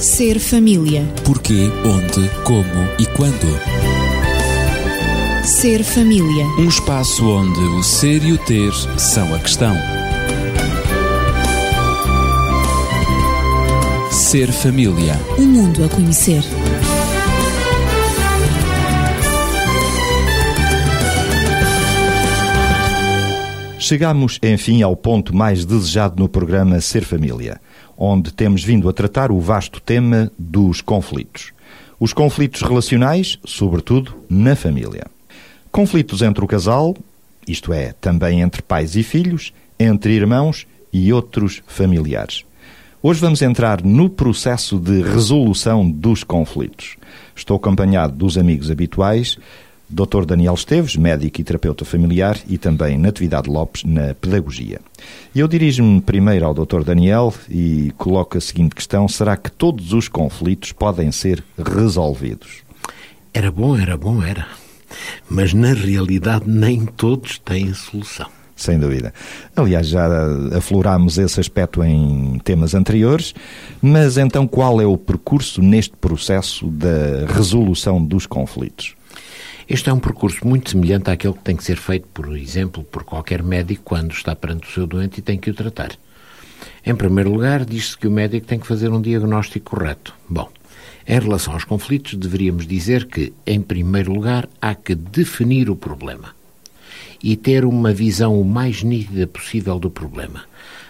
Ser família. Porquê, onde, como e quando. Ser família. Um espaço onde o ser e o ter são a questão. Ser família. Um mundo a conhecer. Chegamos, enfim, ao ponto mais desejado no programa Ser Família, onde temos vindo a tratar o vasto tema dos conflitos. Os conflitos relacionais, sobretudo na família. Conflitos entre o casal, isto é, também entre pais e filhos, entre irmãos e outros familiares. Hoje vamos entrar no processo de resolução dos conflitos. Estou acompanhado dos amigos habituais, Dr. Daniel Esteves, médico e terapeuta familiar, e também Natividade Lopes, na pedagogia. Eu dirijo-me primeiro ao Dr. Daniel e coloco a seguinte questão: será que todos os conflitos podem ser resolvidos? Era bom, era bom, era. Mas na realidade nem todos têm solução. Sem dúvida. Aliás, já aflorámos esse aspecto em temas anteriores, mas então qual é o percurso neste processo da resolução dos conflitos? Este é um percurso muito semelhante àquele que tem que ser feito, por exemplo, por qualquer médico quando está perante o seu doente e tem que o tratar. Em primeiro lugar, diz-se que o médico tem que fazer um diagnóstico correto. Bom, em relação aos conflitos, deveríamos dizer que, em primeiro lugar, há que definir o problema e ter uma visão o mais nítida possível do problema.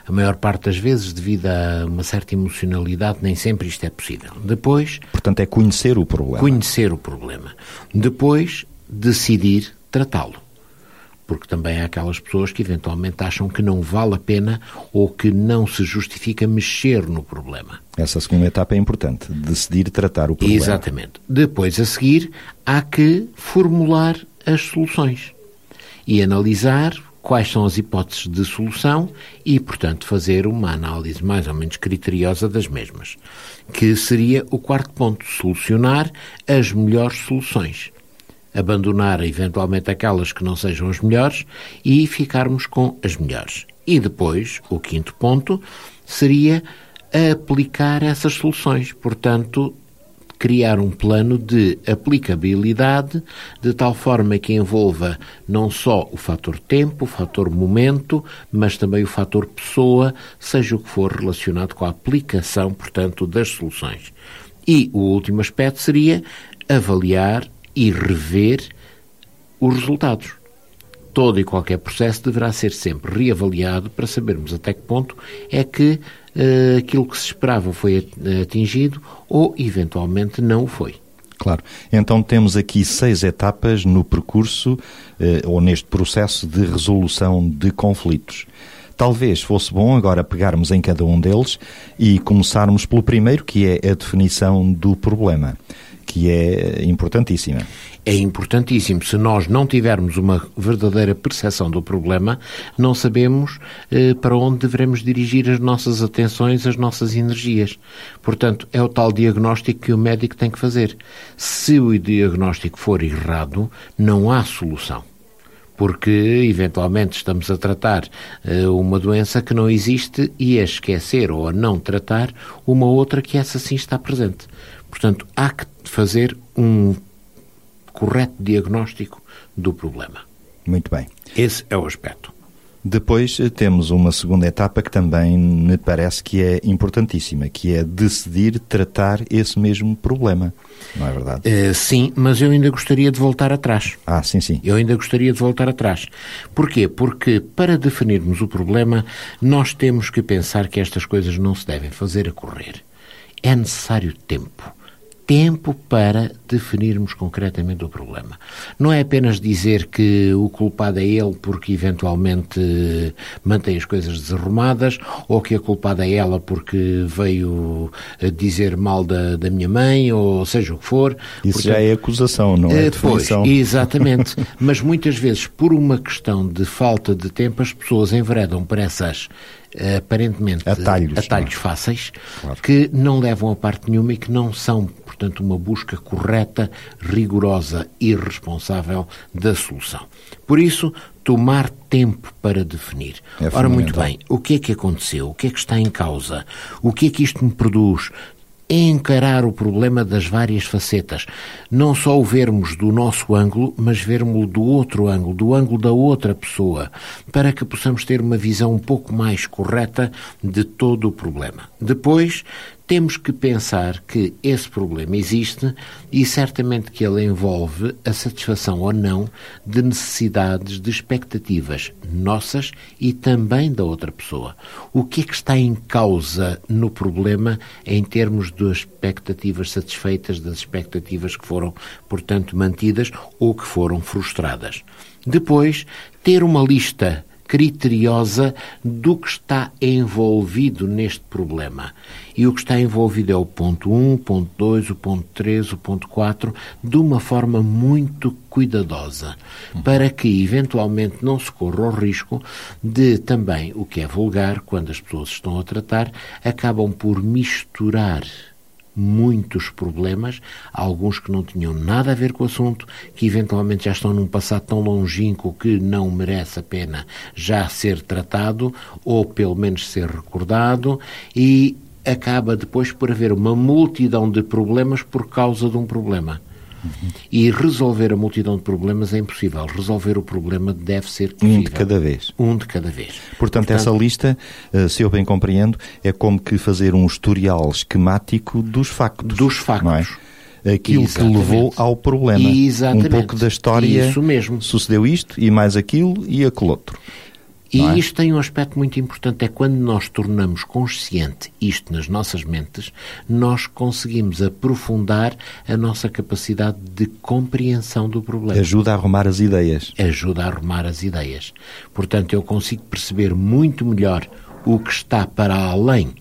A maior parte das vezes, devido a uma certa emocionalidade, nem sempre isto é possível. Depois. Portanto, é conhecer o problema. Conhecer o problema. Depois, decidir tratá-lo. Porque também há aquelas pessoas que eventualmente acham que não vale a pena ou que não se justifica mexer no problema. Essa segunda etapa é importante, decidir tratar o problema. Exatamente. Depois, a seguir, há que formular as soluções e analisar quais são as hipóteses de solução e, portanto, fazer uma análise mais ou menos criteriosa das mesmas, que seria o quarto ponto, solucionar as melhores soluções. Abandonar eventualmente aquelas que não sejam as melhores e ficarmos com as melhores. E depois, o quinto ponto, seria aplicar essas soluções. Portanto, criar um plano de aplicabilidade de tal forma que envolva não só o fator tempo, o fator momento, mas também o fator pessoa, seja o que for relacionado com a aplicação, portanto, das soluções. E o último aspecto seria avaliar e rever os resultados. Todo e qualquer processo deverá ser sempre reavaliado para sabermos até que ponto é que aquilo que se esperava foi atingido ou, eventualmente, não foi. Claro. Então temos aqui seis etapas no percurso eh, ou neste processo de resolução de conflitos. Talvez fosse bom agora pegarmos em cada um deles e começarmos pelo primeiro, que é a definição do problema que é importantíssima. É importantíssimo. Se nós não tivermos uma verdadeira percepção do problema, não sabemos eh, para onde devemos dirigir as nossas atenções, as nossas energias. Portanto, é o tal diagnóstico que o médico tem que fazer. Se o diagnóstico for errado, não há solução porque eventualmente estamos a tratar uh, uma doença que não existe e a esquecer ou a não tratar uma outra que essa sim está presente. Portanto, há que fazer um correto diagnóstico do problema. Muito bem. Esse é o aspecto. Depois eh, temos uma segunda etapa que também me parece que é importantíssima, que é decidir tratar esse mesmo problema. Não é verdade? Uh, sim, mas eu ainda gostaria de voltar atrás. Ah, sim, sim. Eu ainda gostaria de voltar atrás. Porquê? Porque para definirmos o problema, nós temos que pensar que estas coisas não se devem fazer a correr. É necessário tempo tempo para definirmos concretamente o problema. Não é apenas dizer que o culpado é ele porque eventualmente mantém as coisas desarrumadas ou que a culpada é ela porque veio dizer mal da, da minha mãe ou seja o que for. Isso Portanto, já é acusação, não é definição. Pois, exatamente. Mas muitas vezes, por uma questão de falta de tempo, as pessoas enveredam para essas aparentemente atalhos, atalhos fáceis claro. que não levam a parte nenhuma e que não são, portanto, uma busca correta, rigorosa e responsável da solução. Por isso, tomar tempo para definir. É Ora, muito bem, o que é que aconteceu? O que é que está em causa? O que é que isto me produz? Encarar o problema das várias facetas. Não só o vermos do nosso ângulo, mas vermos do outro ângulo, do ângulo da outra pessoa, para que possamos ter uma visão um pouco mais correta de todo o problema. Depois, temos que pensar que esse problema existe e certamente que ele envolve a satisfação ou não de necessidades, de expectativas nossas e também da outra pessoa. O que é que está em causa no problema em termos das expectativas satisfeitas, das expectativas que foram, portanto, mantidas ou que foram frustradas? Depois, ter uma lista criteriosa do que está envolvido neste problema. E o que está envolvido é o ponto 1, o ponto 2, o ponto 3, o ponto 4, de uma forma muito cuidadosa, para que eventualmente não se corra o risco de também, o que é vulgar, quando as pessoas estão a tratar, acabam por misturar muitos problemas, alguns que não tinham nada a ver com o assunto, que eventualmente já estão num passado tão longínquo que não merece a pena já ser tratado ou pelo menos ser recordado e acaba depois por haver uma multidão de problemas por causa de um problema. E resolver a multidão de problemas é impossível. Resolver o problema deve ser possível. Um de cada vez. Um de cada vez. Portanto, Portanto, essa lista, eh, se eu bem compreendo, é como que fazer um historial esquemático dos factos. Dos factos. É? Aquilo Exatamente. que levou ao problema. Exatamente. Um pouco da história. Isso mesmo. Sucedeu isto e mais aquilo e aquele outro. E é? isto tem um aspecto muito importante, é quando nós tornamos consciente isto nas nossas mentes, nós conseguimos aprofundar a nossa capacidade de compreensão do problema. Ajuda a arrumar as ideias. Ajuda a arrumar as ideias. Portanto, eu consigo perceber muito melhor o que está para além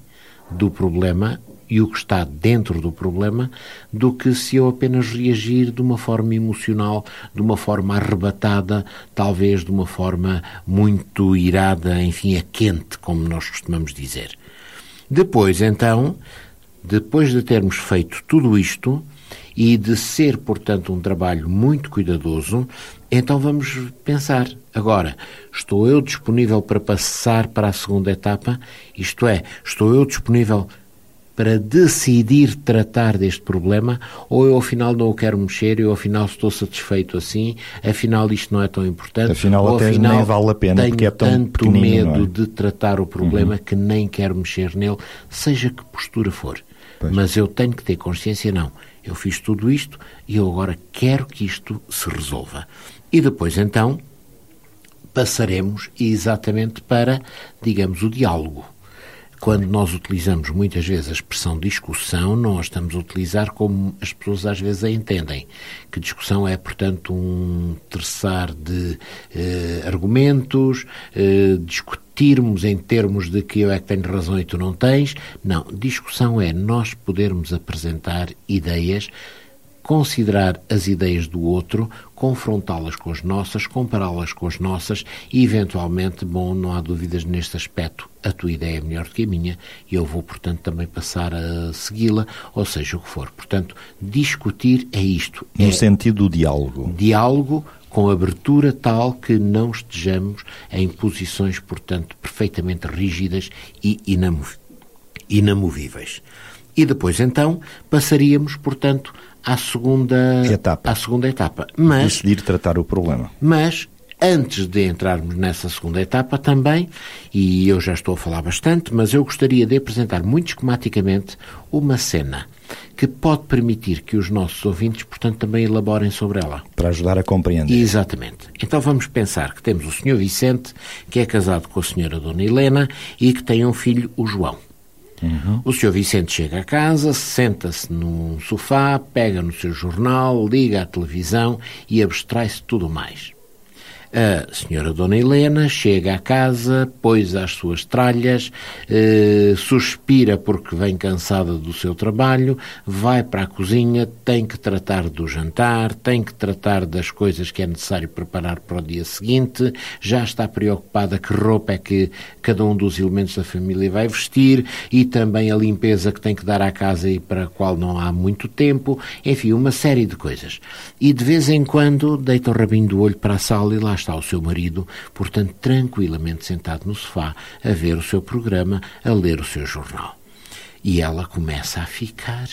do problema e o que está dentro do problema do que se eu apenas reagir de uma forma emocional, de uma forma arrebatada, talvez de uma forma muito irada, enfim, a quente, como nós costumamos dizer. Depois, então, depois de termos feito tudo isto e de ser, portanto, um trabalho muito cuidadoso, então vamos pensar. Agora, estou eu disponível para passar para a segunda etapa? Isto é, estou eu disponível para decidir tratar deste problema, ou eu afinal não o quero mexer, eu afinal estou satisfeito assim, afinal isto não é tão importante, afinal ou até afinal nem vale a pena tenho porque é tão tanto medo é? de tratar o problema uhum. que nem quero mexer nele, seja que postura for. Pois. Mas eu tenho que ter consciência, não. Eu fiz tudo isto e eu agora quero que isto se resolva. E depois então passaremos exatamente para, digamos, o diálogo quando nós utilizamos muitas vezes a expressão discussão, nós estamos a utilizar como as pessoas às vezes a entendem. Que discussão é, portanto, um terçar de eh, argumentos, eh, discutirmos em termos de que eu é que tenho razão e tu não tens. Não, discussão é nós podermos apresentar ideias considerar as ideias do outro, confrontá-las com as nossas, compará-las com as nossas e, eventualmente, bom, não há dúvidas neste aspecto, a tua ideia é melhor do que a minha e eu vou, portanto, também passar a segui-la, ou seja, o que for. Portanto, discutir é isto. No é sentido do diálogo. Diálogo com abertura tal que não estejamos em posições, portanto, perfeitamente rígidas e inamovíveis. E depois, então, passaríamos, portanto, à segunda etapa. À segunda etapa. Mas, Decidir tratar o problema. Mas, antes de entrarmos nessa segunda etapa também, e eu já estou a falar bastante, mas eu gostaria de apresentar muito esquematicamente uma cena que pode permitir que os nossos ouvintes, portanto, também elaborem sobre ela. Para ajudar a compreender. Exatamente. Então vamos pensar que temos o Sr. Vicente, que é casado com a Sra. Dona Helena e que tem um filho, o João. Uhum. O Sr. Vicente chega a casa, senta-se num sofá, pega no seu jornal, liga à televisão e abstrai-se tudo mais. A senhora Dona Helena chega à casa, pôs as suas tralhas, eh, suspira porque vem cansada do seu trabalho, vai para a cozinha, tem que tratar do jantar, tem que tratar das coisas que é necessário preparar para o dia seguinte, já está preocupada que roupa é que cada um dos elementos da família vai vestir e também a limpeza que tem que dar à casa e para a qual não há muito tempo, enfim, uma série de coisas. E de vez em quando deita o rabinho do olho para a sala e lá o seu marido, portanto, tranquilamente sentado no sofá, a ver o seu programa, a ler o seu jornal. E ela começa a ficar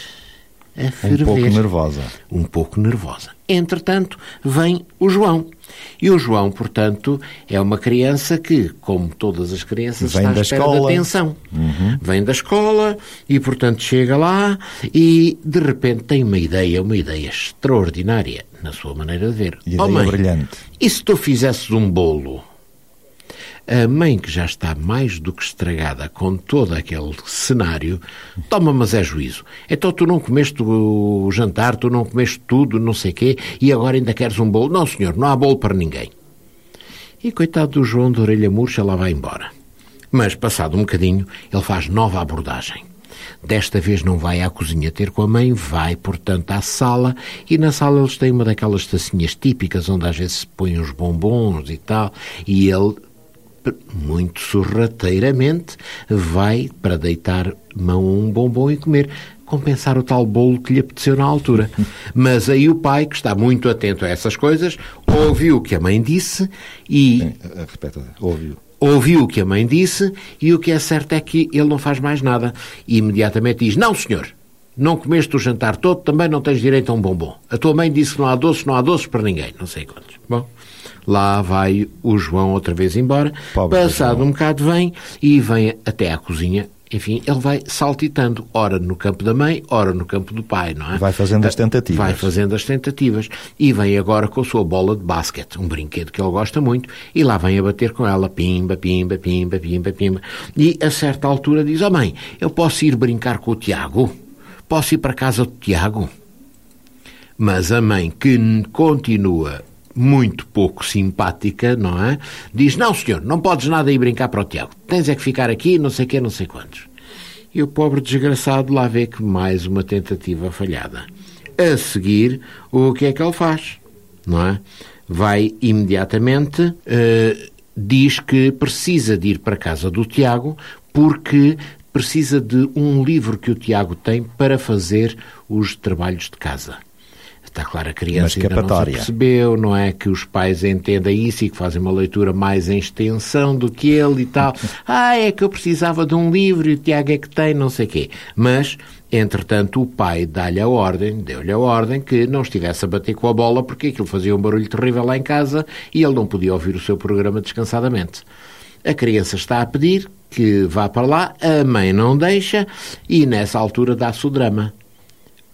a Um ferver. pouco nervosa. Um pouco nervosa. Entretanto, vem o João. E o João, portanto, é uma criança que, como todas as crianças, Vem está à da espera escola. Uhum. de atenção. Vem da escola e, portanto, chega lá e, de repente, tem uma ideia, uma ideia extraordinária, na sua maneira de ver. Ideia Oh, mãe, brilhante. E se tu fizesses um bolo? A mãe, que já está mais do que estragada com todo aquele cenário, toma, mas é juízo. Então tu não comeste o jantar, tu não comeste tudo, não sei quê, e agora ainda queres um bolo? Não, senhor, não há bolo para ninguém. E coitado do João de orelha murcha, lá vai embora. Mas, passado um bocadinho, ele faz nova abordagem. Desta vez não vai à cozinha ter com a mãe, vai, portanto, à sala, e na sala eles têm uma daquelas tacinhas típicas onde às vezes se põem os bombons e tal, e ele, muito sorrateiramente, vai para deitar mão a um bombom e comer, compensar o tal bolo que lhe apeteceu na altura. Mas aí o pai, que está muito atento a essas coisas, ouviu o que a mãe disse e Eh, Repeta, ouviu. ouviu o que a mãe disse e o que é certo é que ele não faz mais nada. E imediatamente diz: Não, senhor, não comeste o jantar todo, também não tens direito a um bombom. A tua mãe disse que não há doces, não há doces para ninguém. Não sei quantos. Bom, lá vai o João outra vez embora. Pobre do Passado um bocado vem e vem até à cozinha. Enfim, ele vai saltitando, ora no campo da mãe, ora no campo do pai, não é? Vai fazendo as tentativas. Vai fazendo as tentativas. E vem agora com a sua bola de basquete, um brinquedo que ele gosta muito, e lá vem a bater com ela, pimba, pimba, pimba, pimba, pimba. E a certa altura diz: Oh mãe, eu posso ir brincar com o Tiago? Posso ir para casa do Tiago? Mas a mãe, que continua muito pouco simpática, não é? Diz: Não, senhor, não podes nada ir brincar para o Tiago. Tens é que ficar aqui, não sei quê, não sei quantos. E o pobre desgraçado lá vê que mais uma tentativa falhada. A seguir, o que é que ele faz? Não é? Vai imediatamente, eh, diz que precisa de ir para a casa do Tiago porque precisa de um livro que o Tiago tem para fazer os trabalhos de casa. Está claro, a criança ainda não se percebeu, não é? Que os pais entendem isso e que fazem uma leitura mais em extensão do que ele e tal. Ah, é que eu precisava de um livro e o Tiago é que tem, não sei quê. Mas, entretanto, o pai dá-lhe a ordem, deu-lhe a ordem que não estivesse a bater com a bola porque aquilo fazia um barulho terrível lá em casa e ele não podia ouvir o seu programa descansadamente. A criança está a pedir que vá para lá, a mãe não deixa e nessa altura dá-se o drama.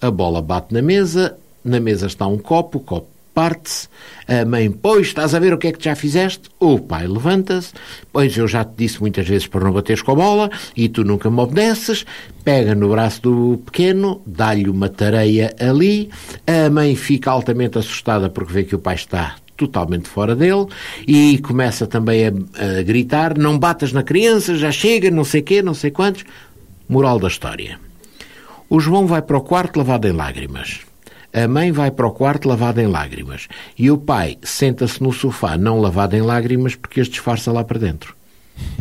A bola bate na mesa, na mesa está um copo, o copo parte-se, a mãe, pois, estás a ver o que é que já fizeste? O pai levanta-se, pois eu já te disse muitas vezes para não bateres com a bola e tu nunca me obedeces, pega no braço do pequeno, dá-lhe uma tareia ali, a mãe fica altamente assustada porque vê que o pai está totalmente fora dele e começa também a, a gritar, não batas na criança, já chega, não sei quê, não sei quantos. Moral da história. O João vai para o quarto lavado em lágrimas. A mãe vai para o quarto lavada em lágrimas. E o pai senta-se no sofá não lavado em lágrimas porque as disfarça lá para dentro.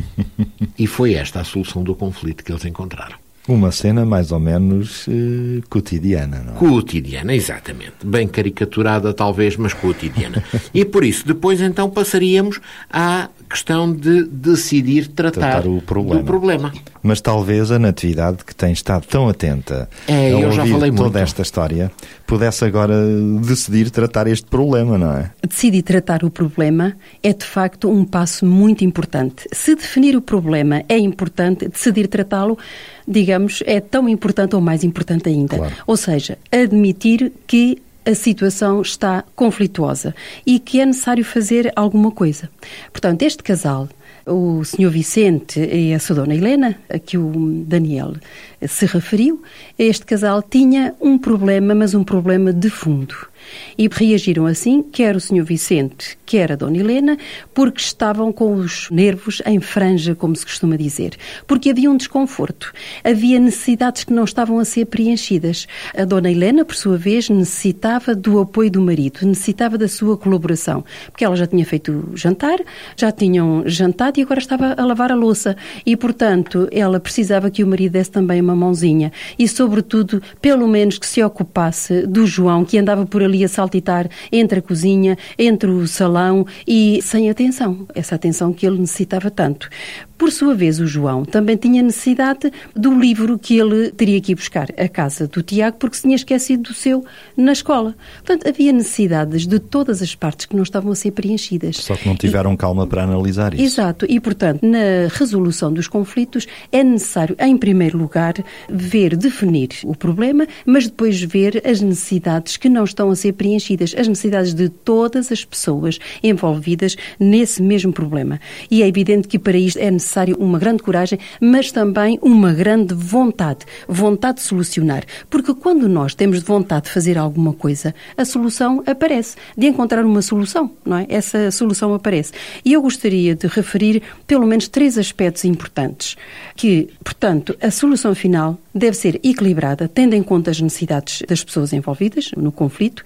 e foi esta a solução do conflito que eles encontraram. Uma cena mais ou menos eh, cotidiana, não é? Cotidiana, exatamente. Bem caricaturada, talvez, mas cotidiana. e por isso, depois então passaríamos à questão de decidir tratar, Tratar o problema. do problema. Mas talvez a Natividade, que tem estado tão atenta É, a eu já ouvir falei toda muito. esta história, pudesse agora decidir tratar este problema, não é? Decidir tratar o problema é, de facto, um passo muito importante. Se definir o problema é importante, decidir tratá-lo, digamos, é tão importante ou mais importante ainda. Claro. Ou seja, admitir que a situação está conflituosa e que é necessário fazer alguma coisa. Portanto, este casal, o Sr. Vicente e a Sra. Dona Helena, a que o Daniel se referiu, este casal tinha um problema, mas um problema de fundo. E reagiram assim, quer o Sr. Vicente, quer a Dona Helena, porque estavam com os nervos em franja, como se costuma dizer. Porque havia um desconforto. Havia necessidades que não estavam a ser preenchidas. A Dona Helena, por sua vez, necessitava do apoio do marido, necessitava da sua colaboração. Porque ela já tinha feito jantar, já tinham jantado e agora estava a lavar a louça. E, portanto, ela precisava que o marido desse também uma mãozinha. E, sobretudo, pelo menos que se ocupasse do João, que andava por ali ali a saltitar entre a cozinha, entre o salão e sem atenção, essa atenção que ele necessitava tanto. Por sua vez, o João também tinha necessidade do livro que ele teria que ir buscar à casa do Tiago, porque se tinha esquecido do seu na escola. Portanto, havia necessidades de todas as partes que não estavam a ser preenchidas. Só que não tiveram e, calma para analisar isso. Exato. E, portanto, na resolução dos conflitos é necessário, em primeiro lugar, ver, definir o problema, mas depois ver as necessidades que não estão a ser preenchidas, as necessidades de todas as pessoas envolvidas nesse mesmo problema. E é evidente que para isto é necessário uma grande coragem, mas também uma grande vontade, vontade de solucionar. Porque quando nós temos vontade de fazer alguma coisa, a solução aparece, de encontrar uma solução, não é? Essa solução aparece. E eu gostaria de referir pelo menos três aspectos importantes, que, portanto, a solução final deve ser equilibrada, tendo em conta as necessidades das pessoas envolvidas no conflito.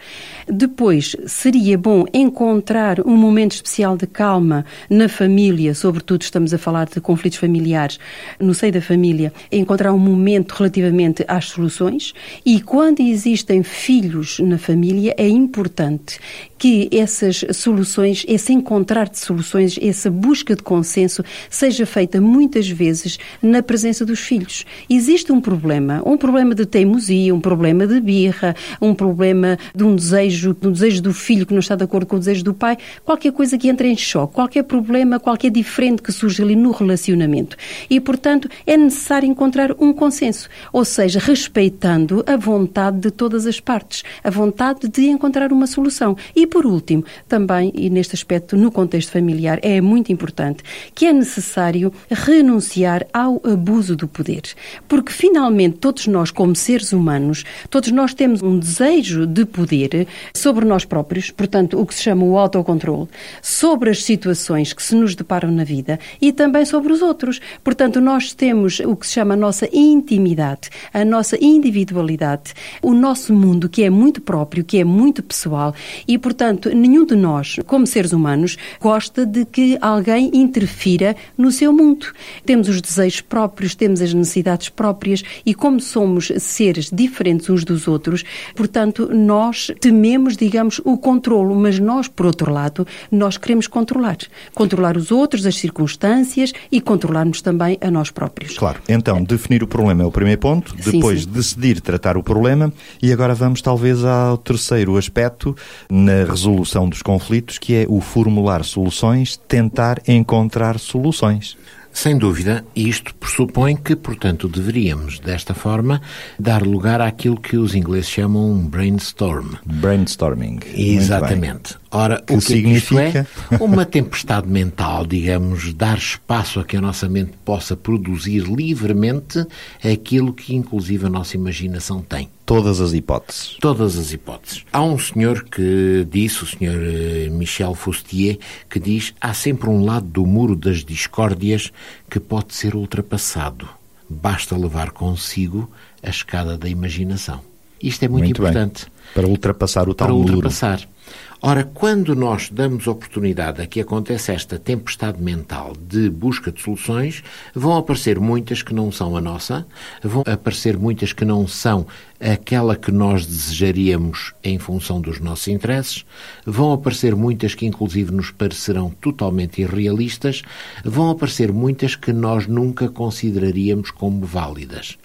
Depois, seria bom encontrar um momento especial de calma na família, sobretudo estamos a falar de conflitos familiares no seio da família, encontrar um momento relativamente às soluções. E quando existem filhos na família, é importante que essas soluções, esse encontrar de soluções, essa busca de consenso, seja feita muitas vezes na presença dos filhos. Existe um problema, um problema de teimosia, um problema de birra, um problema de um desejo, de um desejo do filho que não está de acordo com o desejo do pai, qualquer coisa que entre em choque, qualquer problema, qualquer diferente que surge ali no relacionamento. E, portanto, é necessário encontrar um consenso, ou seja, respeitando a vontade de todas as partes, a vontade de encontrar uma solução. E por último, também, e neste aspecto, no contexto familiar, é muito importante que é necessário renunciar ao abuso do poder. Porque, finalmente, todos nós, como seres humanos, todos nós temos um desejo de poder sobre nós próprios, portanto, o que se chama o autocontrole, sobre as situações que se nos deparam na vida e também sobre os outros. Portanto, nós temos o que se chama a nossa intimidade, a nossa individualidade, o nosso mundo, que é muito próprio, que é muito pessoal e, portanto, Portanto, nenhum de nós, como seres humanos, gosta de que alguém interfira no seu mundo. Temos os desejos próprios, temos as necessidades próprias e, como somos seres diferentes uns dos outros, portanto, nós tememos, digamos, o controlo, mas nós, por outro lado, nós queremos controlar. Controlar os outros, as circunstâncias e controlar-nos também a nós próprios. Claro. Então, definir o problema é o primeiro ponto, depois sim, sim. decidir tratar o problema e agora vamos talvez ao terceiro aspecto na resolução dos conflitos, que é o formular soluções, tentar encontrar soluções. Sem dúvida, isto pressupõe que, portanto, deveríamos, desta forma, dar lugar àquilo que os ingleses chamam um brainstorm. Brainstorming. Exatamente. Ora, que o que significa? É uma tempestade mental, digamos, dar espaço a que a nossa mente possa produzir livremente aquilo que, inclusive, a nossa imaginação tem. Todas as hipóteses. Todas as hipóteses. Há um senhor que disse, o senhor eh, Michel Foustier, que diz há sempre um lado do muro das discórdias que pode ser ultrapassado. Basta levar consigo a escada da imaginação. Isto é muito, muito importante. Bem. Para ultrapassar o tal Para muro. ultrapassar. Ora, quando nós damos oportunidade a que aconteça esta tempestade mental de busca de soluções, vão aparecer muitas que não são a nossa, vão aparecer muitas que não são aquela que nós desejaríamos em função dos nossos interesses, vão aparecer muitas que inclusive nos parecerão totalmente irrealistas, vão aparecer muitas que nós nunca consideraríamos como válidas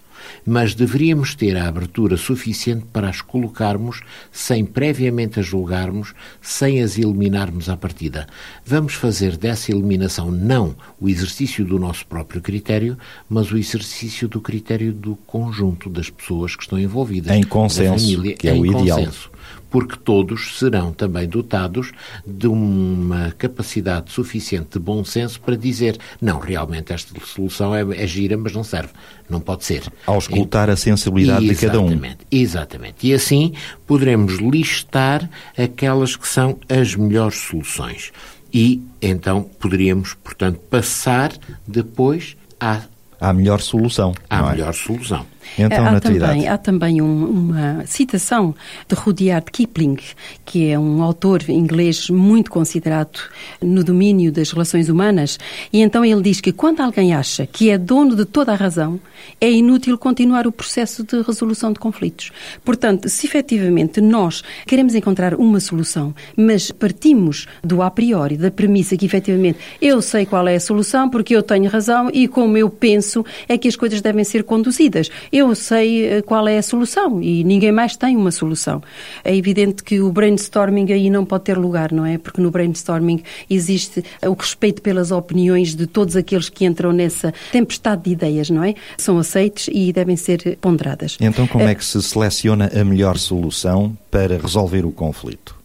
mas deveríamos ter a abertura suficiente para as colocarmos sem previamente as julgarmos, sem as eliminarmos à partida. Vamos fazer dessa eliminação não o exercício do nosso próprio critério, mas o exercício do critério do conjunto das pessoas que estão envolvidas. Em consenso, família, que é o ideal. Consenso porque todos serão também dotados de uma capacidade suficiente de bom senso para dizer não, realmente esta solução é, é gira, mas não serve, não pode ser. Ao escutar e, a sensibilidade de cada um. Exatamente. E assim poderemos listar aquelas que são as melhores soluções. E então poderíamos, portanto, passar depois à à melhor solução. À melhor é? solução. Então, há também, há também um- uma citação de Rudyard Kipling, que é um autor inglês muito considerado no domínio das relações humanas, e então ele diz que quando alguém acha que é dono de toda a razão, é inútil continuar o processo de resolução de conflitos. Portanto, se efetivamente nós queremos encontrar uma solução, mas partimos do a priori, da premissa que efetivamente eu sei qual é a solução porque eu tenho razão e como eu penso é que as coisas devem ser conduzidas. Eu sei eh, qual é a solução e ninguém mais tem uma solução. É evidente que o brainstorming aí não pode ter lugar, não é? Porque no brainstorming existe o respeito pelas opiniões de todos aqueles que entram nessa tempestade de ideias, não é? São aceites e devem ser ponderadas. Então, como é que se seleciona a melhor solução para resolver o conflito?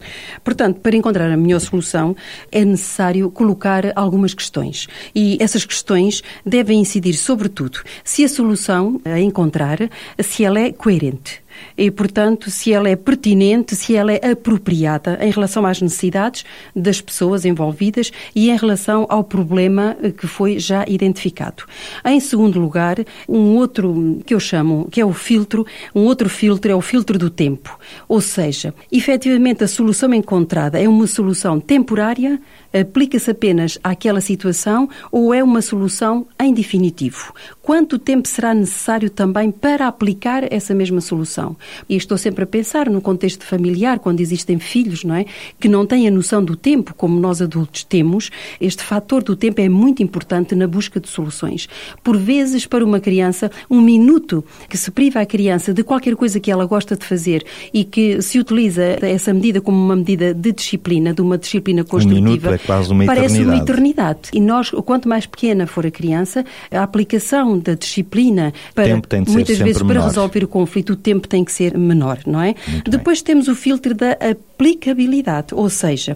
Portanto, para encontrar a melhor solução, é necessário colocar algumas questões. E essas questões devem incidir, sobretudo, se a solução a encontrar, se ela é coerente. E, portanto, se ela é pertinente, se ela é apropriada em relação às necessidades das pessoas envolvidas e em relação ao problema eh, que foi já identificado. Em segundo lugar, um outro que eu chamo, que é o filtro, um outro filtro é o filtro do tempo. Ou seja, efetivamente a solução encontrada é uma solução temporária, aplica-se apenas àquela situação ou é uma solução em definitivo? Quanto tempo será necessário também para aplicar essa mesma solução? E estou sempre a pensar no contexto familiar, quando existem filhos, não é? Que não têm a noção do tempo, como nós adultos temos. Este fator do tempo é muito importante na busca de soluções. Por vezes, para uma criança, um minuto que se priva a criança de qualquer coisa que ela gosta de fazer e que se utiliza essa medida como uma medida de disciplina, de uma disciplina construtiva. minuto é quase uma parece uma eternidade. eternidade. E nós, quanto mais pequena for a criança, a aplicação da disciplina para muitas vezes para menor. resolver o conflito, o tempo tem que ser menor, não é? Muito Depois temos o filtro da aplicabilidade, ou seja,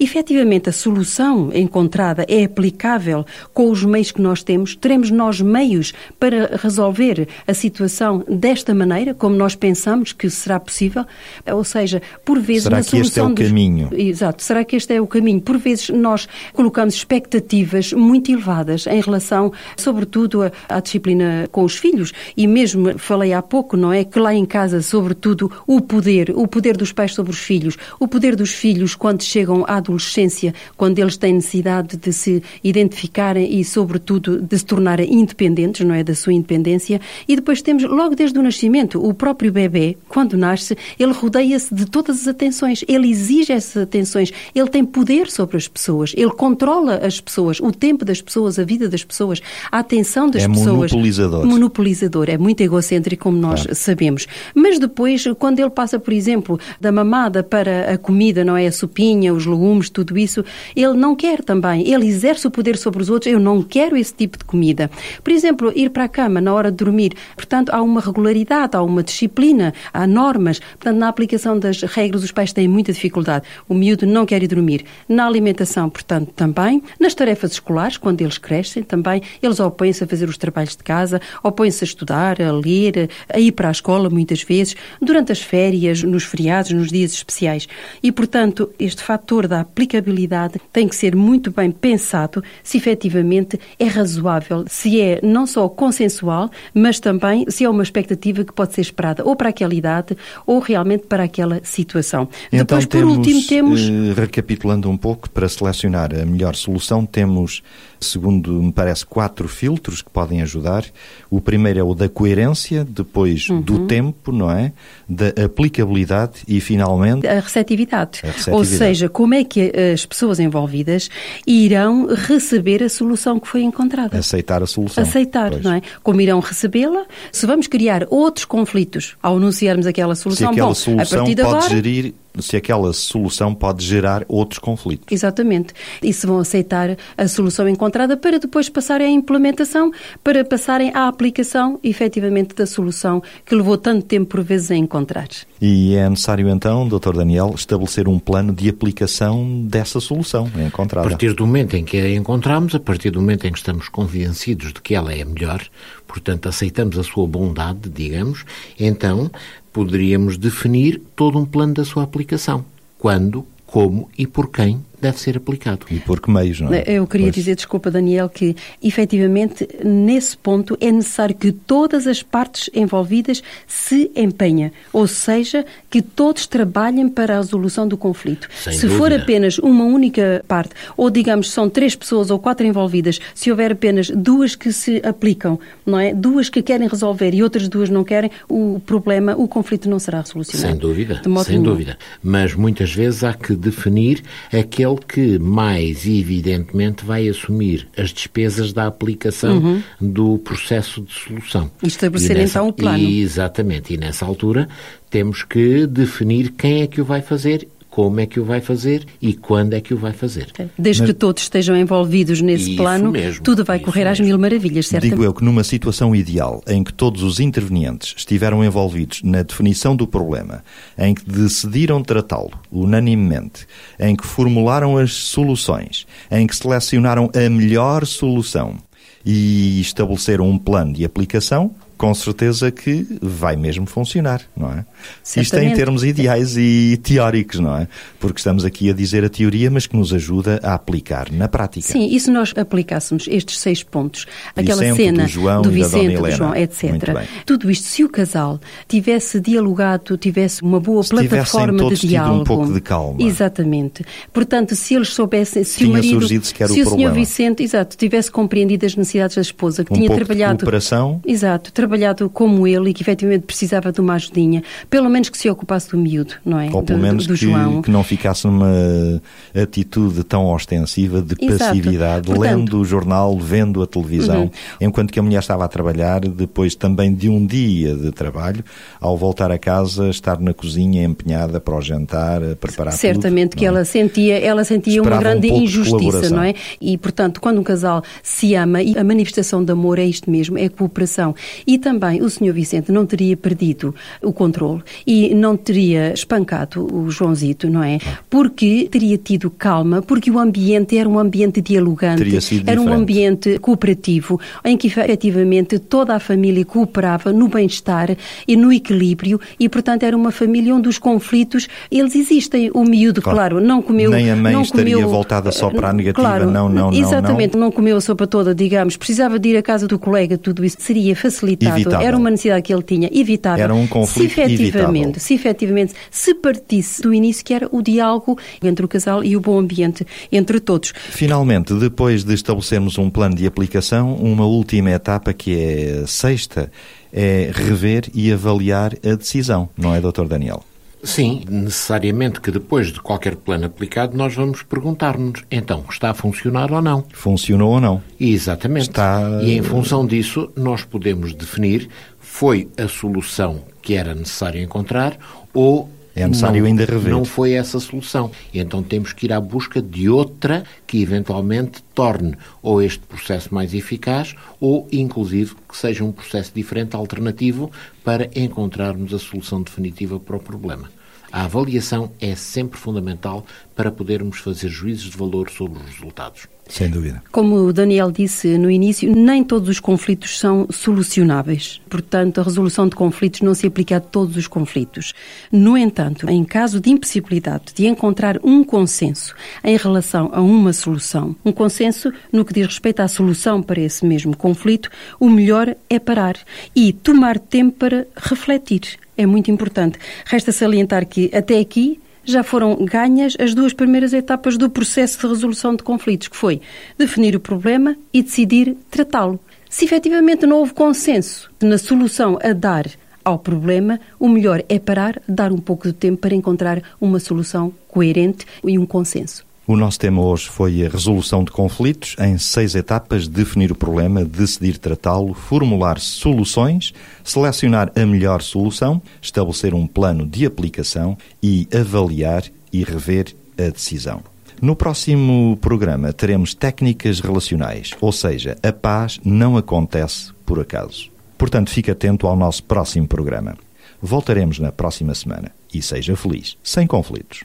efetivamente a solução encontrada é aplicável com os meios que nós temos, teremos nós meios para resolver a situação desta maneira, como nós pensamos que será possível, ou seja, por vezes Será que este é solução o dos- caminho? Exato, será que este é o caminho? Por vezes nós colocamos expectativas muito elevadas em relação, sobretudo, à disciplina com os filhos e mesmo falei há pouco, não é? Que lá em casa, sobretudo, o poder, o poder dos pais sobre os filhos, o poder dos filhos quando chegam à adolescência, quando eles têm necessidade de se identificarem e, sobretudo, de se tornarem independentes, não é? Da sua independência. E depois temos, logo desde o nascimento, o próprio bebê, quando nasce, ele rodeia-se de todas as atenções, ele exige essas atenções, ele tem poder sobre as pessoas, ele controla as pessoas, o tempo das pessoas, a vida das pessoas, a atenção das É pessoas. monopolizador. Monopolizador, é muito egocêntrico, como nós sabemos. Mas depois, quando ele passa, por exemplo, da mamada para a comida, não é? A sopinha, os legumes, tudo isso, ele não quer também. Ele exerce o poder sobre os outros. Eu não quero esse tipo de comida. Por exemplo, ir para a cama na hora de dormir. Portanto, há uma regularidade, há uma disciplina, há normas. Portanto, na aplicação das regras, os pais têm muita dificuldade. O miúdo não quer ir dormir. Na alimentação, portanto, também. Nas tarefas escolares, quando eles crescem, também, eles opõem-se a fazer os trabalhos de casa, opõem-se a estudar, a ler, a ir para a escola muitas vezes, durante as férias, nos feriados, nos dias especiais. E, portanto, este fator da aplicabilidade tem que ser muito bem pensado se efetivamente é razoável, se é não só consensual, mas também se é uma expectativa que pode ser esperada ou para aquela idade ou realmente para aquela situação. Então Depois, por temos, último, temos. eh, recapitulando um pouco, para selecionar a melhor solução, temos, segundo me parece, quatro filtros que podem ajudar. O primeiro é o da coerência, depois Uhum. do tempo, não é? Da aplicabilidade e, finalmente, A receptividade. A receptividade. Ou seja, como é que as pessoas envolvidas irão receber a solução que foi encontrada? aceitar a solução. Aceitar, Pois. não é? Como irão recebê-la? Se vamos criar outros conflitos ao anunciarmos aquela Se solução, aquela bom, a solução partir de pode agora, gerir, se aquela solução pode gerar outros conflitos. Exatamente. E se vão aceitar a solução encontrada para depois passarem à implementação, para passarem à aplicação, efetivamente, da solução que levou tanto tempo, por vezes, a encontrar. E é necessário então, Dr. Daniel, estabelecer um plano de aplicação dessa solução A encontrada. partir do momento em que a encontramos, a partir do momento em que estamos convencidos de que ela é melhor, portanto aceitamos a sua bondade, digamos, então poderíamos definir todo um plano da sua aplicação. Quando, como e por quem deve ser aplicado. E por que meios, não é? Eu queria Pois. dizer, desculpa, Daniel, que efetivamente nesse ponto é necessário que todas as partes envolvidas se empenhem, ou seja, que todos trabalhem para a resolução do conflito. Sem se for dúvida. apenas uma única parte, ou digamos são três pessoas ou quatro envolvidas, se houver apenas duas que se aplicam, não é? Duas que querem resolver e outras duas não querem, o problema, o conflito não será resolucionado. Sem dúvida, sem nenhum. dúvida. Mas muitas vezes há que definir aquele que mais evidentemente vai assumir as despesas da aplicação do processo de solução. Uhum. E estabelecer, nessa- então, o plano. Exatamente. E nessa altura temos que definir quem é que o vai fazer, como é que o vai fazer e quando é que o vai fazer. Desde que todos estejam envolvidos nesse Isso plano, mesmo, tudo vai correr às mesmo. mil maravilhas, certo? Digo eu que numa situação ideal em que todos os intervenientes estiveram envolvidos na definição do problema, em que decidiram tratá-lo unanimemente, em que formularam as soluções, em que selecionaram a melhor solução e estabeleceram um plano de aplicação, com certeza que vai mesmo funcionar, não é? Isto em Certamente. termos ideais e teóricos, não é? Porque estamos aqui a dizer a teoria, mas que nos ajuda a aplicar na prática. Sim, e se nós aplicássemos estes seis pontos, aquela Vicente, cena do João do Vicente, do Helena. João, Muito etc. Tudo isto, se o casal tivesse dialogado, tivesse uma boa Se plataforma todos de tido um diálogo. pouco de calma. Exatamente. Portanto, se eles soubessem, se Tinha o marido, surgido sequer se o o senhor. Vicente, exato, tivesse compreendido as necessidades da esposa, que Um tinha pouco de trabalhado. cooperação. Exato, trabalhado como ele e que efetivamente precisava de uma ajudinha, pelo menos que se ocupasse do miúdo, não é? Ou pelo do, menos do que, João. que não ficasse numa atitude tão ostensiva de Exato. passividade, Portanto- lendo o jornal, vendo a televisão, Uhum. enquanto que a mulher estava a trabalhar, depois também de um dia de trabalho, ao voltar a casa, estar na cozinha empenhada para o jantar, a preparar Certamente tudo, que é? ela sentia, ela sentia uma Esperava um grande de injustiça, não é? E, portanto, quando um casal se ama, e a manifestação de amor é isto mesmo, é cooperação. E também o Sr. Vicente não teria perdido o controle e não teria espancado o Joãozito, não é? Porque teria tido calma, porque o ambiente era um ambiente dialogante, era um ambiente cooperativo, em que efetivamente toda a família cooperava no bem-estar e no equilíbrio e, portanto, era uma família onde os conflitos, eles existem. O miúdo, Claro. claro, não comeu... Nem a mãe não estaria comeu, voltada só para a negativa, claro, não, não, não, Exatamente, não. comeu a sopa toda, digamos. Precisava de ir à casa do colega, tudo isso seria facilitado. Era uma necessidade que ele tinha, evitável. Era um conflito se efetivamente, evitável. se efetivamente se partisse do início que era o diálogo entre o casal e o bom ambiente entre todos. Finalmente, depois de estabelecermos um plano de aplicação, uma última etapa que é sexta é rever e avaliar a decisão, não é, Dr. Daniel? Sim, necessariamente que depois de qualquer plano aplicado nós vamos perguntar-nos, então, está a funcionar ou não? Funcionou ou não? Exatamente. Está- E em função disso, nós podemos definir foi a solução que era necessário encontrar ou É necessário não, ainda rever. Não foi essa a solução. E então temos que ir à busca de outra que eventualmente torne ou este processo mais eficaz ou, inclusive, que seja um processo diferente, alternativo, para encontrarmos a solução definitiva para o problema. A avaliação é sempre fundamental para podermos fazer juízos de valor sobre os resultados. Sem dúvida. Como o Daniel disse no início, nem todos os conflitos são solucionáveis. Portanto, a resolução de conflitos não se aplica a todos os conflitos. No entanto, em caso de impossibilidade de encontrar um consenso em relação a uma solução, um consenso no que diz respeito à solução para esse mesmo conflito, o melhor é parar e tomar tempo para refletir. É muito importante. Resta salientar que, até aqui, já foram ganhas as duas primeiras etapas do processo de resolução de conflitos, que foi definir o problema e decidir tratá-lo. Se efetivamente não houve consenso na solução a dar ao problema, o melhor é parar, dar um pouco de tempo para encontrar uma solução coerente e um consenso. O nosso tema hoje foi a resolução de conflitos em seis etapas: definir o problema, decidir tratá-lo, formular soluções, selecionar a melhor solução, estabelecer um plano de aplicação e avaliar e rever a decisão. No próximo programa teremos técnicas relacionais, ou seja, a paz não acontece por acaso. Portanto, fique atento ao nosso próximo programa. Voltaremos na próxima semana e seja feliz, sem conflitos.